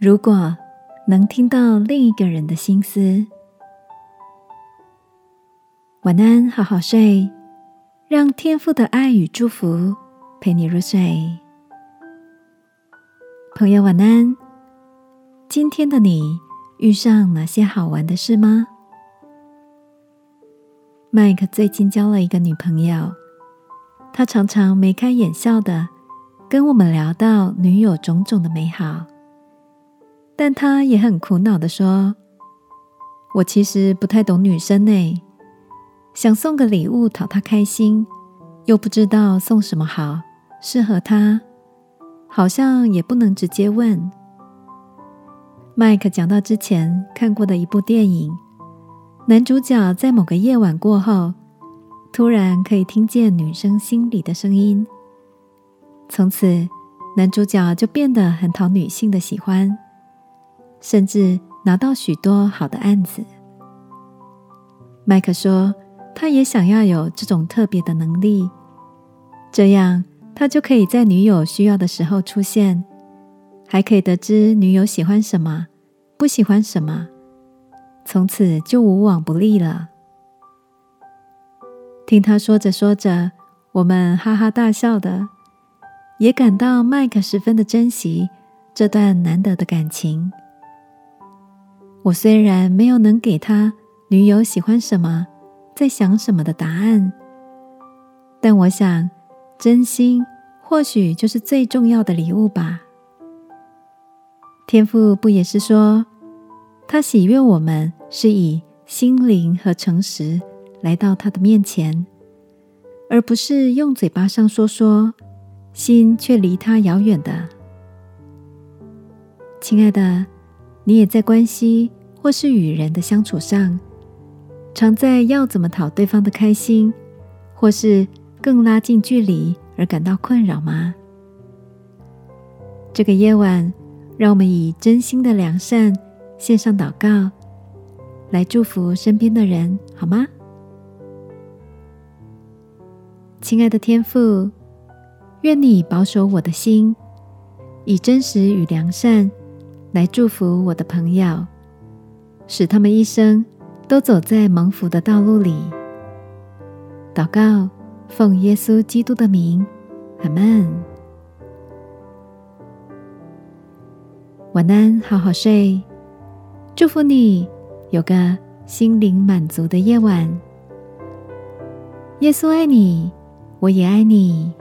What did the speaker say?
如果能听到另一个人的心思，晚安，好好睡，让天父的爱与祝福陪你入睡。朋友，晚安。今天的你遇上哪些好玩的事吗？麦克最近交了一个女朋友，他常常眉开眼笑的跟我们聊到女友种种的美好。但他也很苦恼的说：“我其实不太懂女生呢，想送个礼物讨她开心，又不知道送什么好，适合她，好像也不能直接问。”麦克讲到之前看过的一部电影，男主角在某个夜晚过后，突然可以听见女生心里的声音，从此男主角就变得很讨女性的喜欢。甚至拿到许多好的案子。麦克说，他也想要有这种特别的能力，这样他就可以在女友需要的时候出现，还可以得知女友喜欢什么，不喜欢什么，从此就无往不利了。听他说着说着，我们哈哈大笑的，也感到麦克十分的珍惜这段难得的感情。我虽然没有能给他女友喜欢什么、在想什么的答案，但我想，真心或许就是最重要的礼物吧。天父不也是说，他喜悦我们是以心灵和诚实来到他的面前，而不是用嘴巴上说说，心却离他遥远的。亲爱的。你也在关系或是与人的相处上，常在要怎么讨对方的开心，或是更拉近距离而感到困扰吗？这个夜晚，让我们以真心的良善献上祷告，来祝福身边的人，好吗？亲爱的天父，愿你保守我的心，以真实与良善。来祝福我的朋友，使他们一生都走在蒙福的道路里。祷告，奉耶稣基督的名，阿门。晚安，好好睡。祝福你有个心灵满足的夜晚。耶稣爱你，我也爱你。